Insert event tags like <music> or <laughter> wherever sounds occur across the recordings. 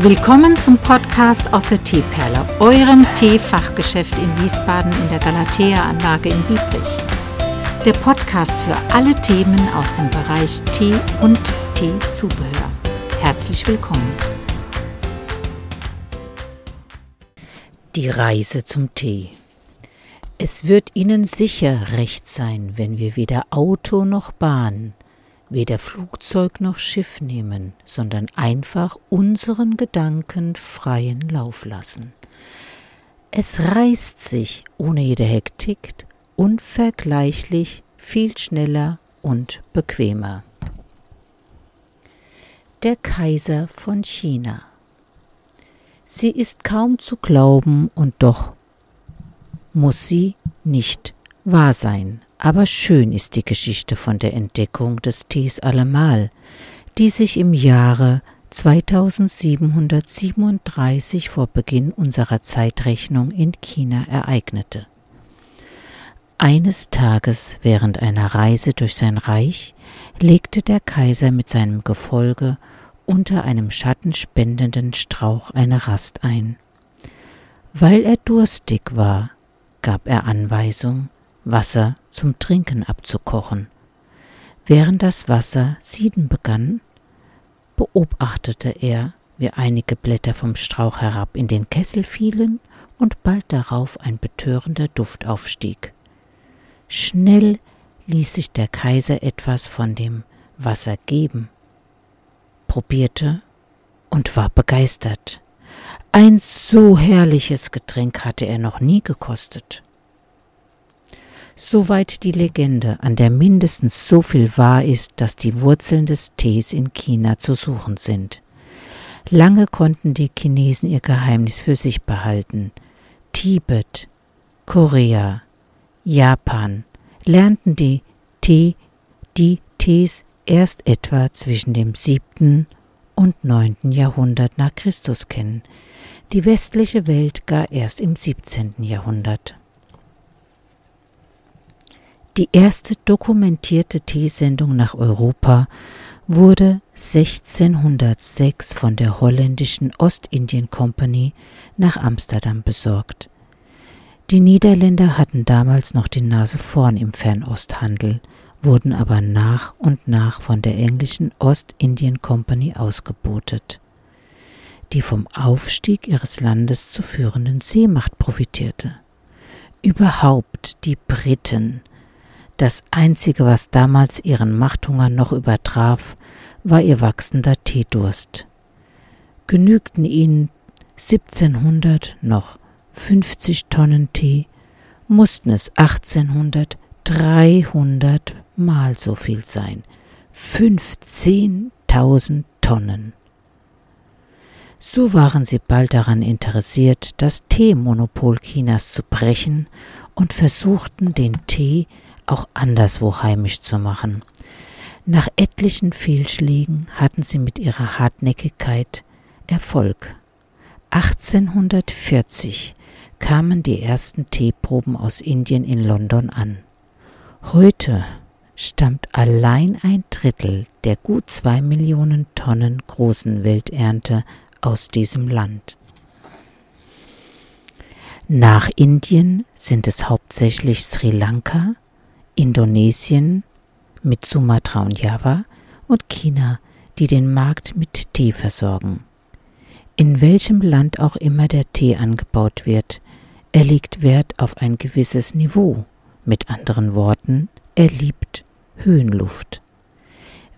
Willkommen zum Podcast aus der Teeperle, eurem Teefachgeschäft in Wiesbaden in der Galatea-Anlage in Biebrich. Der Podcast für alle Themen aus dem Bereich Tee und Teezubehör. Herzlich willkommen. Die Reise zum Tee. Es wird Ihnen sicher recht sein, wenn wir weder Auto noch Bahn, weder Flugzeug noch Schiff nehmen, sondern einfach unseren Gedanken freien Lauf lassen. Es reißt sich ohne jede Hektik unvergleichlich viel schneller und bequemer. Der Kaiser von China. Sie ist kaum zu glauben und doch muss sie nicht wahr sein. Aber schön ist die Geschichte von der Entdeckung des Tees allemal, die sich im Jahre 2737 vor Beginn unserer Zeitrechnung in China ereignete. Eines Tages während einer Reise durch sein Reich legte der Kaiser mit seinem Gefolge unter einem schattenspendenden Strauch eine Rast ein. Weil er durstig war, gab er Anweisung, Wasser zum Trinken abzukochen. Während das Wasser sieden begann, beobachtete er, wie einige Blätter vom Strauch herab in den Kessel fielen und bald darauf ein betörender Duft aufstieg. Schnell ließ sich der Kaiser etwas von dem Wasser geben, probierte und war begeistert. Ein so herrliches Getränk hatte er noch nie gekostet. Soweit die Legende, an der mindestens so viel wahr ist, dass die Wurzeln des Tees in China zu suchen sind. Lange konnten die Chinesen ihr Geheimnis für sich behalten. Tibet, Korea, Japan lernten die Tee, die Tees erst etwa zwischen dem siebten und neunten Jahrhundert nach Christus kennen, die westliche Welt gar erst im siebzehnten Jahrhundert. Die erste dokumentierte Teesendung nach Europa wurde 1606 von der holländischen Ostindien Company nach Amsterdam besorgt. Die Niederländer hatten damals noch die Nase vorn im Fernosthandel, wurden aber nach und nach von der englischen Ostindien Company ausgebotet, die vom Aufstieg ihres Landes zur führenden Seemacht profitierte. Überhaupt die Briten das Einzige, was damals ihren Machthunger noch übertraf, war ihr wachsender Teedurst. Genügten ihnen 1700 noch 50 Tonnen Tee, mussten es 1800 300 mal so viel sein. 15.000 Tonnen. So waren sie bald daran interessiert, das Teemonopol Chinas zu brechen und versuchten den Tee auch anderswo heimisch zu machen. Nach etlichen Fehlschlägen hatten sie mit ihrer Hartnäckigkeit Erfolg. 1840 kamen die ersten Teeproben aus Indien in London an. Heute stammt allein ein Drittel der gut zwei Millionen Tonnen großen Welternte aus diesem Land. Nach Indien sind es hauptsächlich Sri Lanka, Indonesien mit Sumatra und Java und China, die den Markt mit Tee versorgen. In welchem Land auch immer der Tee angebaut wird, er legt Wert auf ein gewisses Niveau. Mit anderen Worten, er liebt Höhenluft.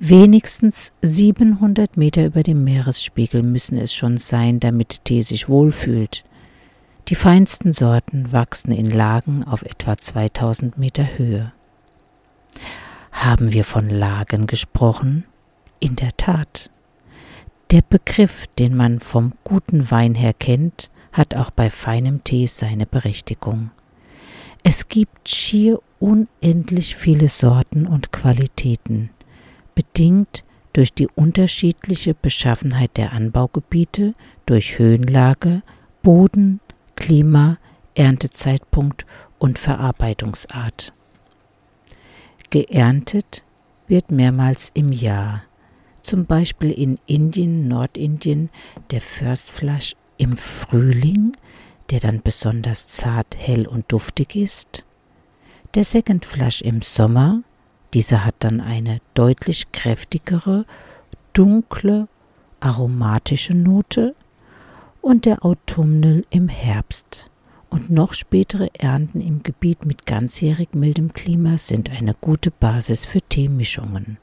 Wenigstens 700 Meter über dem Meeresspiegel müssen es schon sein, damit Tee sich wohlfühlt. Die feinsten Sorten wachsen in Lagen auf etwa 2000 Meter Höhe. Haben wir von Lagen gesprochen? In der Tat. Der Begriff, den man vom guten Wein her kennt, hat auch bei feinem Tee seine Berechtigung. Es gibt schier unendlich viele Sorten und Qualitäten, bedingt durch die unterschiedliche Beschaffenheit der Anbaugebiete, durch Höhenlage, Boden, Klima, Erntezeitpunkt und Verarbeitungsart. Geerntet wird mehrmals im Jahr, zum Beispiel in Indien, Nordindien, der First Flush im Frühling, der dann besonders zart, hell und duftig ist. Der Second Flush im Sommer, dieser hat dann eine deutlich kräftigere, dunkle, aromatische Note. Und der Autumnal im Herbst. Und noch spätere Ernten im Gebiet mit ganzjährig mildem Klima sind eine gute Basis für Teemischungen.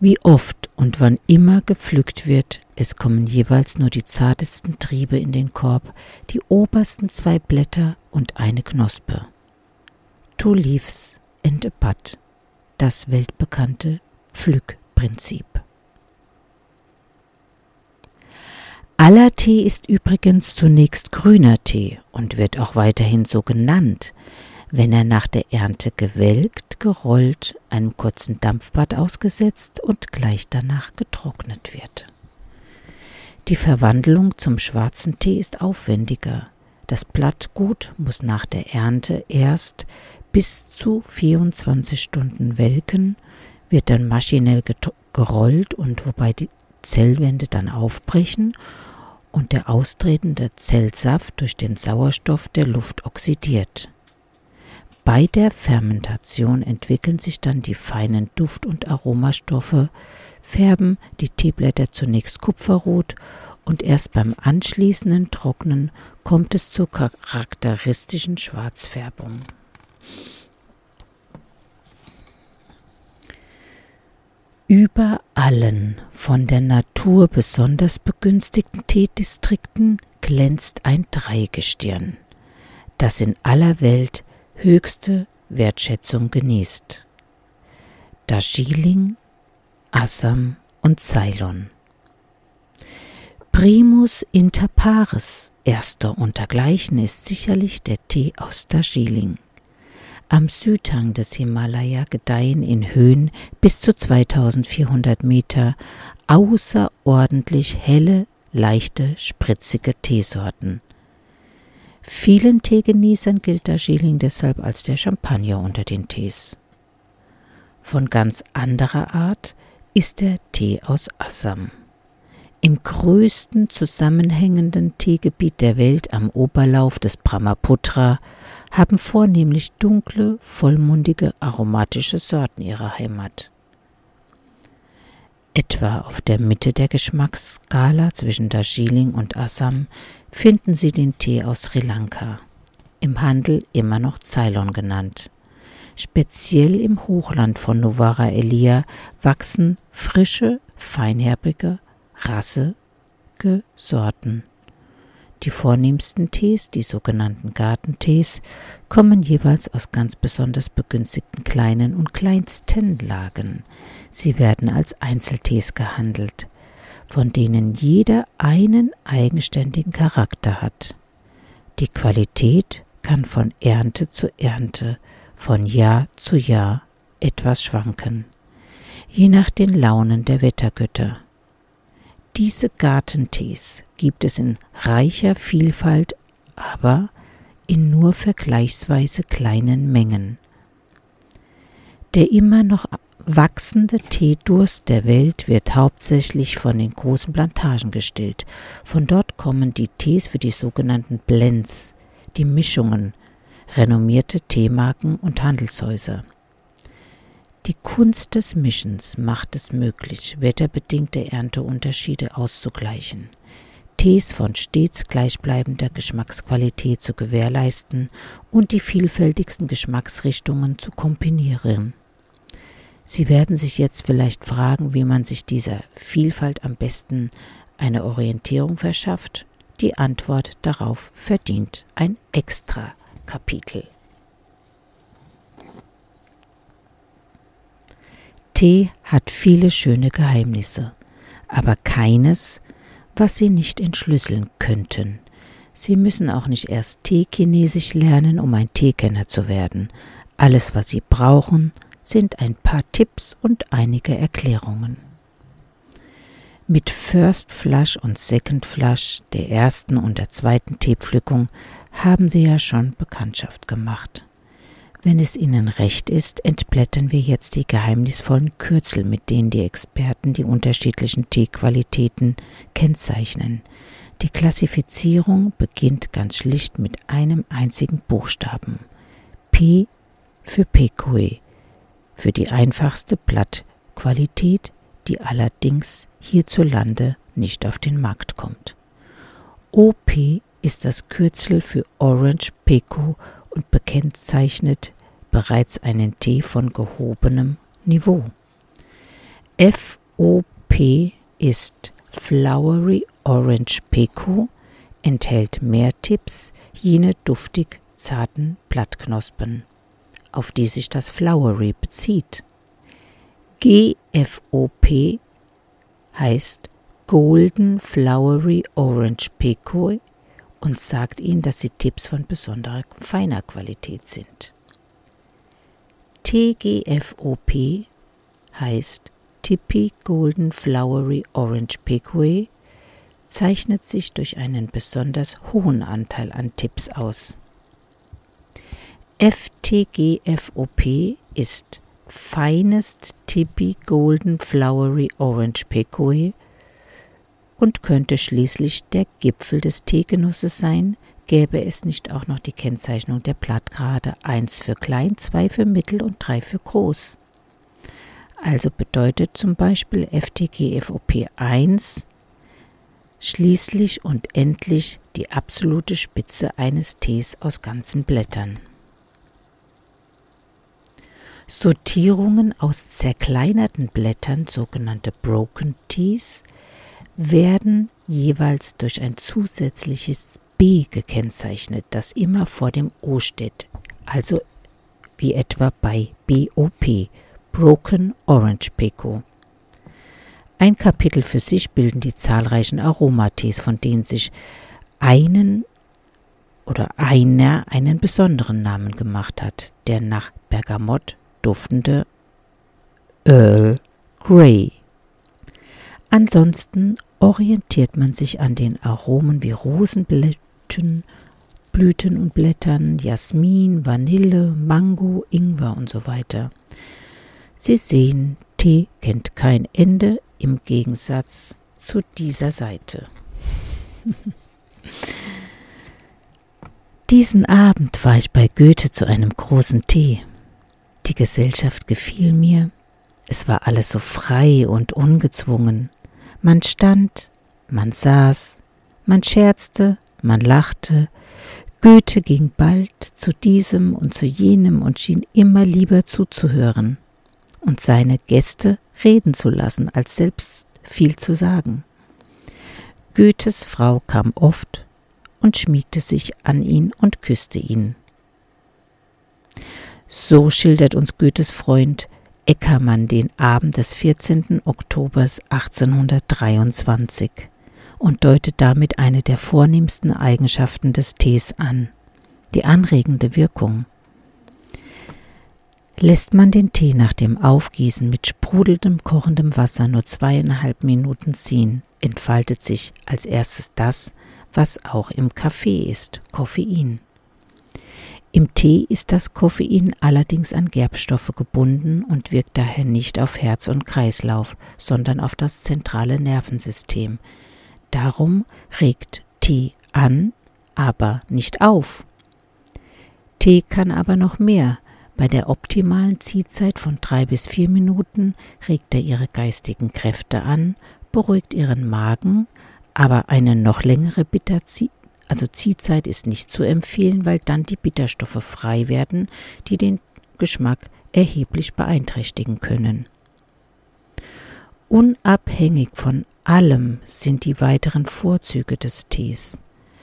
Wie oft und wann immer gepflückt wird, es kommen jeweils nur die zartesten Triebe in den Korb, die obersten zwei Blätter und eine Knospe. Two leaves and a bud, das weltbekannte Pflückprinzip. Aller Tee ist übrigens zunächst grüner Tee und wird auch weiterhin so genannt, wenn er nach der Ernte gewelkt, gerollt, einem kurzen Dampfbad ausgesetzt und gleich danach getrocknet wird. Die Verwandlung zum schwarzen Tee ist aufwendiger. Das Blattgut muss nach der Ernte erst bis zu 24 Stunden welken, wird dann maschinell gerollt und wobei die Zellwände dann aufbrechen und der austretende Zellsaft durch den Sauerstoff der Luft oxidiert. Bei der Fermentation entwickeln sich dann die feinen Duft- und Aromastoffe, färben die Teeblätter zunächst kupferrot und erst beim anschließenden Trocknen kommt es zur charakteristischen Schwarzfärbung. Über allen von der Natur besonders begünstigten Teedistrikten glänzt ein Dreigestirn, das in aller Welt höchste Wertschätzung genießt. Darjeeling, Assam und Ceylon. Primus inter pares, erster untergleichen ist sicherlich der Tee aus Darjeeling. Am Südhang des Himalaya gedeihen in Höhen bis zu 2400 Meter außerordentlich helle, leichte, spritzige Teesorten. Vielen Teegenießern gilt Darjeeling deshalb als der Champagner unter den Tees. Von ganz anderer Art ist der Tee aus Assam. Im größten zusammenhängenden Teegebiet der Welt am Oberlauf des Brahmaputra haben vornehmlich dunkle, vollmundige, aromatische Sorten ihre Heimat. Etwa auf der Mitte der Geschmacksskala zwischen Darjeeling und Assam finden Sie den Tee aus Sri Lanka, im Handel immer noch Ceylon genannt. Speziell im Hochland von Novara Elia wachsen frische, feinherbige, rassige Sorten. Die vornehmsten Tees, die sogenannten Gartentees, kommen jeweils aus ganz besonders begünstigten kleinen und kleinsten Lagen. Sie werden als Einzeltees gehandelt, von denen jeder einen eigenständigen Charakter hat. Die Qualität kann von Ernte zu Ernte, von Jahr zu Jahr etwas schwanken, je nach den Launen der Wettergötter. Diese Gartentees gibt es in reicher Vielfalt, aber in nur vergleichsweise kleinen Mengen. Der immer noch wachsende Teedurst der Welt wird hauptsächlich von den großen Plantagen gestillt. Von dort kommen die Tees für die sogenannten Blends, die Mischungen, renommierte Teemarken und Handelshäuser. Die Kunst des Mischens macht es möglich, wetterbedingte Ernteunterschiede auszugleichen, Tees von stets gleichbleibender Geschmacksqualität zu gewährleisten und die vielfältigsten Geschmacksrichtungen zu kombinieren. Sie werden sich jetzt vielleicht fragen, wie man sich dieser Vielfalt am besten eine Orientierung verschafft. Die Antwort darauf verdient ein extra Kapitel. Tee hat viele schöne Geheimnisse, aber keines, was Sie nicht entschlüsseln könnten. Sie müssen auch nicht erst Teechinesisch lernen, um ein Teekenner zu werden. Alles, was Sie brauchen, sind ein paar Tipps und einige Erklärungen. Mit First Flush und Second Flush, der ersten und der zweiten Teepflückung, haben Sie ja schon Bekanntschaft gemacht. Wenn es Ihnen recht ist, entblättern wir jetzt die geheimnisvollen Kürzel, mit denen die Experten die unterschiedlichen Teequalitäten kennzeichnen. Die Klassifizierung beginnt ganz schlicht mit einem einzigen Buchstaben. P für Pekoe, für die einfachste Blattqualität, die allerdings hierzulande nicht auf den Markt kommt. OP ist das Kürzel für Orange Peco und bekennzeichnet bereits einen Tee von gehobenem Niveau. FOP ist Flowery Orange Peco, enthält mehr Tipps, jene duftig zarten Blattknospen, auf die sich das Flowery bezieht. GFOP heißt Golden Flowery Orange Peco und sagt ihnen, dass die Tipps von besonderer feiner Qualität sind. TGFOP heißt Tippy Golden Flowery Orange Pequoy, zeichnet sich durch einen besonders hohen Anteil an Tipps aus. FTGFOP ist Finest Tippy Golden Flowery Orange Pequoy und könnte schließlich der Gipfel des Teegenusses sein, gäbe es nicht auch noch die Kennzeichnung der Blattgrade 1 für klein, 2 für mittel und 3 für groß. Also bedeutet zum Beispiel FTG-FOP 1 schließlich und endlich die absolute Spitze eines Tees aus ganzen Blättern. Sortierungen aus zerkleinerten Blättern, sogenannte Broken Teas, werden jeweils durch ein zusätzliches B gekennzeichnet, das immer vor dem O steht, also wie etwa bei BOP, Broken Orange Peco. Ein Kapitel für sich bilden die zahlreichen Aromatees, von denen sich einen oder einer einen besonderen Namen gemacht hat, der nach Bergamott duftende Earl Grey. Ansonsten orientiert man sich an den Aromen wie Rosenblüten, Blüten und Blättern, Jasmin, Vanille, Mango, Ingwer und so weiter. Sie sehen, Tee kennt kein Ende im Gegensatz zu dieser Seite. <laughs> Diesen Abend war ich bei Goethe zu einem großen Tee. Die Gesellschaft gefiel mir, es war alles so frei und ungezwungen. Man stand, man saß, man scherzte, man lachte. Goethe ging bald zu diesem und zu jenem und schien immer lieber zuzuhören und seine Gäste reden zu lassen, als selbst viel zu sagen. Goethes Frau kam oft und schmiegte sich an ihn und küsste ihn. So schildert uns Goethes Freund Eckermann den Abend des 14. Oktobers 1823 und deutet damit eine der vornehmsten Eigenschaften des Tees an, die anregende Wirkung. Lässt man den Tee nach dem Aufgießen mit sprudelndem kochendem Wasser nur zweieinhalb Minuten ziehen, entfaltet sich als erstes das, was auch im Kaffee ist, Koffein. Im Tee ist das Koffein allerdings an Gerbstoffe gebunden und wirkt daher nicht auf Herz und Kreislauf, sondern auf das zentrale Nervensystem. Darum regt Tee an, aber nicht auf. Tee kann aber noch mehr. Bei der optimalen Ziehzeit von drei bis vier Minuten regt er ihre geistigen Kräfte an, beruhigt ihren Magen, aber eine noch längere Bitterzeit also Ziehzeit ist nicht zu empfehlen, weil dann die Bitterstoffe frei werden, die den Geschmack erheblich beeinträchtigen können. Unabhängig von allem sind die weiteren Vorzüge des Tees.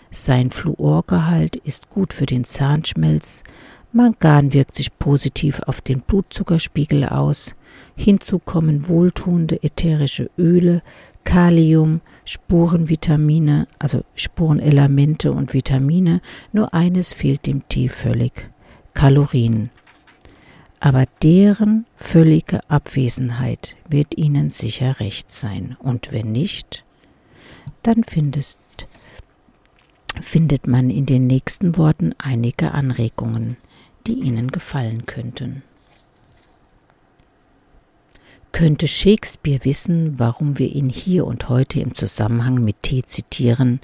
Sein Fluorgehalt ist gut für den Zahnschmelz, Mangan wirkt sich positiv auf den Blutzuckerspiegel aus, hinzu kommen wohltuende ätherische Öle, Kalium, Spurenvitamine, also Spurenelemente und Vitamine, nur eines fehlt dem Tee völlig, Kalorien. Aber deren völlige Abwesenheit wird Ihnen sicher recht sein, und wenn nicht, dann findest, findet man in den nächsten Worten einige Anregungen, die Ihnen gefallen könnten. Könnte Shakespeare wissen, warum wir ihn hier und heute im Zusammenhang mit Tee zitieren,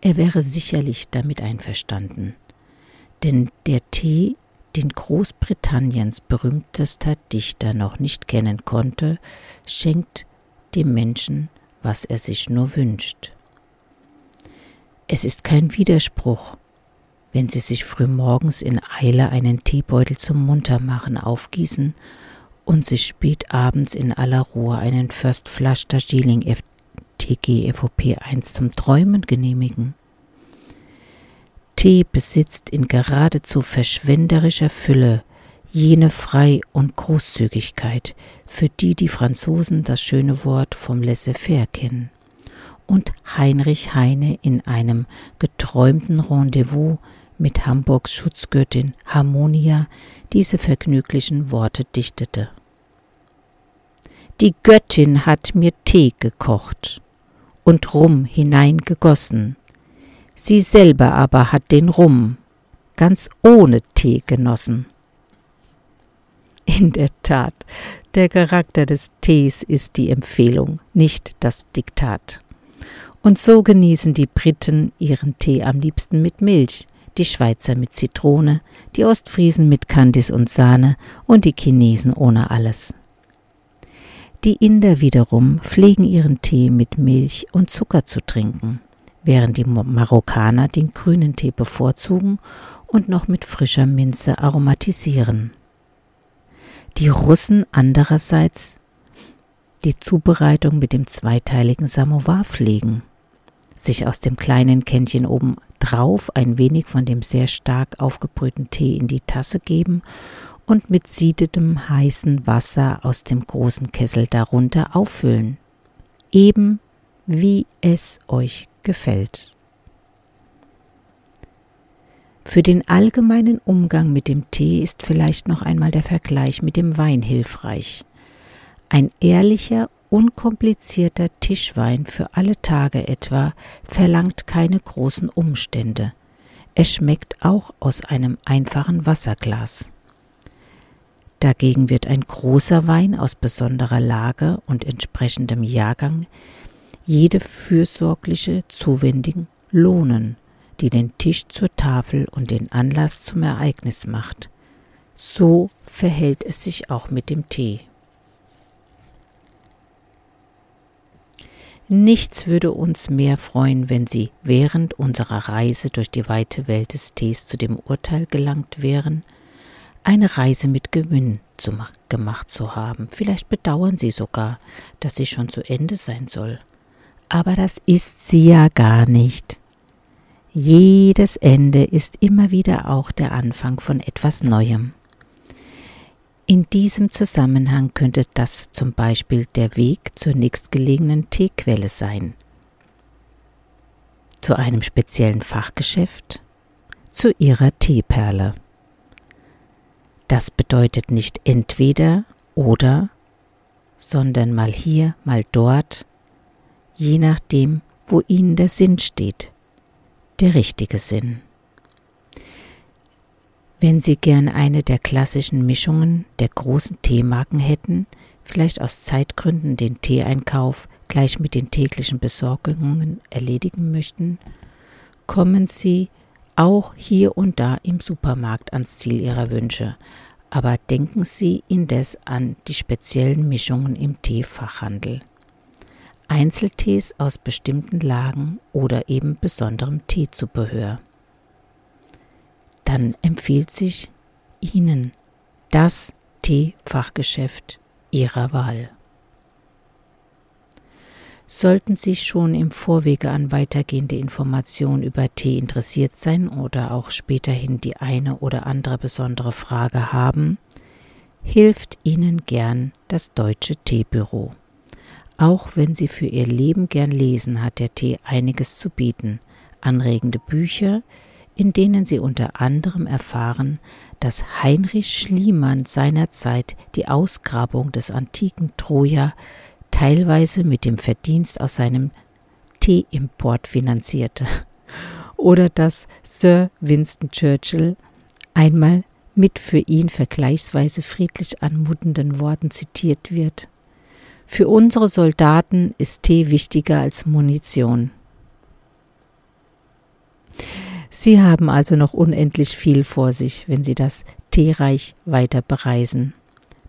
er wäre sicherlich damit einverstanden. Denn der Tee, den Großbritanniens berühmtester Dichter noch nicht kennen konnte, schenkt dem Menschen, was er sich nur wünscht. Es ist kein Widerspruch, wenn Sie sich frühmorgens in Eile einen Teebeutel zum Muntermachen aufgießen und sich spät abends in aller Ruhe einen First Flush Darjeeling TG FOP 1 zum Träumen genehmigen. Tee besitzt in geradezu verschwenderischer Fülle jene Frei- und Großzügigkeit, für die die Franzosen das schöne Wort vom Laissez-faire kennen. Und Heinrich Heine in einem geträumten Rendezvous mit Hamburgs Schutzgöttin Harmonia diese vergnüglichen Worte dichtete. Die Göttin hat mir Tee gekocht und Rum hineingegossen. Sie selber aber hat den Rum ganz ohne Tee genossen. In der Tat, der Charakter des Tees ist die Empfehlung, nicht das Diktat. Und so genießen die Briten ihren Tee am liebsten mit Milch, die Schweizer mit Zitrone, die Ostfriesen mit Kandis und Sahne und die Chinesen ohne alles. Die Inder wiederum pflegen ihren Tee mit Milch und Zucker zu trinken, während die Marokkaner den grünen Tee bevorzugen und noch mit frischer Minze aromatisieren. Die Russen andererseits die Zubereitung mit dem zweiteiligen Samovar pflegen, sich aus dem kleinen Kännchen oben drauf ein wenig von dem sehr stark aufgebrühten Tee in die Tasse geben und mit siedetem heißen Wasser aus dem großen Kessel darunter auffüllen, eben wie es euch gefällt. Für den allgemeinen Umgang mit dem Tee ist vielleicht noch einmal der Vergleich mit dem Wein hilfreich. Ein ehrlicher, unkomplizierter Tischwein für alle Tage etwa verlangt keine großen Umstände. Er schmeckt auch aus einem einfachen Wasserglas. Dagegen wird ein großer Wein aus besonderer Lage und entsprechendem Jahrgang jede fürsorgliche Zuwendung lohnen, die den Tisch zur Tafel und den Anlass zum Ereignis macht. So verhält es sich auch mit dem Tee. Nichts würde uns mehr freuen, wenn Sie während unserer Reise durch die weite Welt des Tees zu dem Urteil gelangt wären, eine Reise mit Gewinn zu gemacht zu haben. Vielleicht bedauern Sie sogar, dass sie schon zu Ende sein soll. Aber das ist sie ja gar nicht. Jedes Ende ist immer wieder auch der Anfang von etwas Neuem. In diesem Zusammenhang könnte das zum Beispiel der Weg zur nächstgelegenen Teequelle sein. Zu einem speziellen Fachgeschäft, zu ihrer Teeperle. Das bedeutet nicht entweder oder, sondern mal hier, mal dort, je nachdem, wo Ihnen der Sinn steht, der richtige Sinn. Wenn Sie gern eine der klassischen Mischungen der großen Teemarken hätten, vielleicht aus Zeitgründen den Teeeinkauf gleich mit den täglichen Besorgungen erledigen möchten, kommen Sie auch hier und da im Supermarkt ans Ziel ihrer Wünsche, aber denken Sie indes an die speziellen Mischungen im Teefachhandel. Einzeltees aus bestimmten Lagen oder eben besonderem Teezubehör. Dann empfiehlt sich Ihnen das Teefachgeschäft Ihrer Wahl. Sollten Sie schon im Vorwege an weitergehende Informationen über Tee interessiert sein oder auch späterhin die eine oder andere besondere Frage haben, hilft Ihnen gern das Deutsche Teebüro. Auch wenn Sie für Ihr Leben gern lesen, hat der Tee einiges zu bieten. Anregende Bücher, in denen Sie unter anderem erfahren, dass Heinrich Schliemann seinerzeit die Ausgrabung des antiken Troja teilweise mit dem Verdienst aus seinem Teeimport finanzierte. Oder dass Sir Winston Churchill einmal mit für ihn vergleichsweise friedlich anmutenden Worten zitiert wird. Für unsere Soldaten ist Tee wichtiger als Munition. Sie haben also noch unendlich viel vor sich, wenn Sie das Teereich weiter bereisen.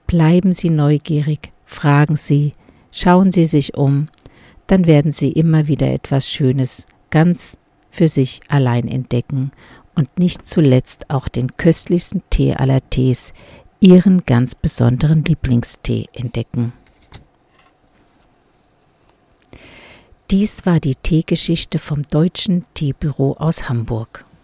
Bleiben Sie neugierig, fragen Sie, schauen Sie sich um, dann werden Sie immer wieder etwas Schönes ganz für sich allein entdecken und nicht zuletzt auch den köstlichsten Tee aller Tees, Ihren ganz besonderen Lieblingstee entdecken. Dies war die Teegeschichte vom Deutschen Teebüro aus Hamburg.